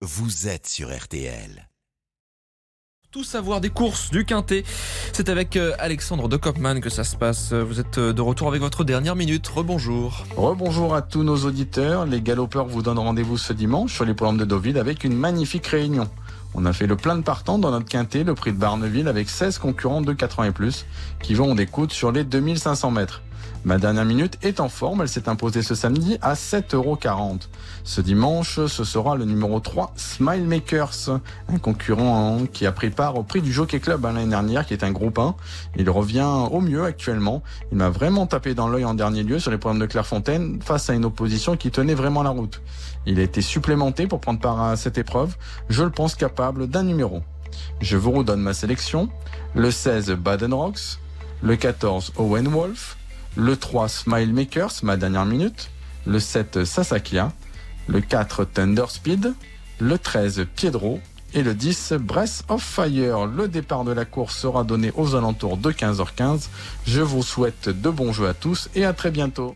vous êtes sur RTL. Tout savoir des courses du Quintet. C'est avec euh, Alexandre de Kopman que ça se passe. Vous êtes euh, de retour avec votre dernière minute. Rebonjour. Rebonjour à tous nos auditeurs. Les galopeurs vous donnent rendez-vous ce dimanche sur les programmes de Deauville avec une magnifique réunion. On a fait le plein de partants dans notre quintet, le prix de Barneville, avec 16 concurrents de 4 ans et plus, qui vont en découdre sur les 2500 mètres. Ma dernière minute est en forme, elle s'est imposée ce samedi à 7,40€. Ce dimanche, ce sera le numéro 3, Smile Makers, un concurrent qui a pris part au prix du Jockey Club l'année dernière, qui est un groupe 1. Il revient au mieux actuellement. Il m'a vraiment tapé dans l'œil en dernier lieu sur les problèmes de Clairefontaine face à une opposition qui tenait vraiment la route. Il a été supplémenté pour prendre part à cette épreuve. Je le pense capable d'un numéro. Je vous redonne ma sélection. Le 16 Baden Rocks, le 14 Owen Wolf, le 3 Smile Makers, ma dernière minute, le 7 Sasakia, le 4 Thunder Speed, le 13 Piedro et le 10 Breath of Fire. Le départ de la course sera donné aux alentours de 15h15. Je vous souhaite de bons jeux à tous et à très bientôt.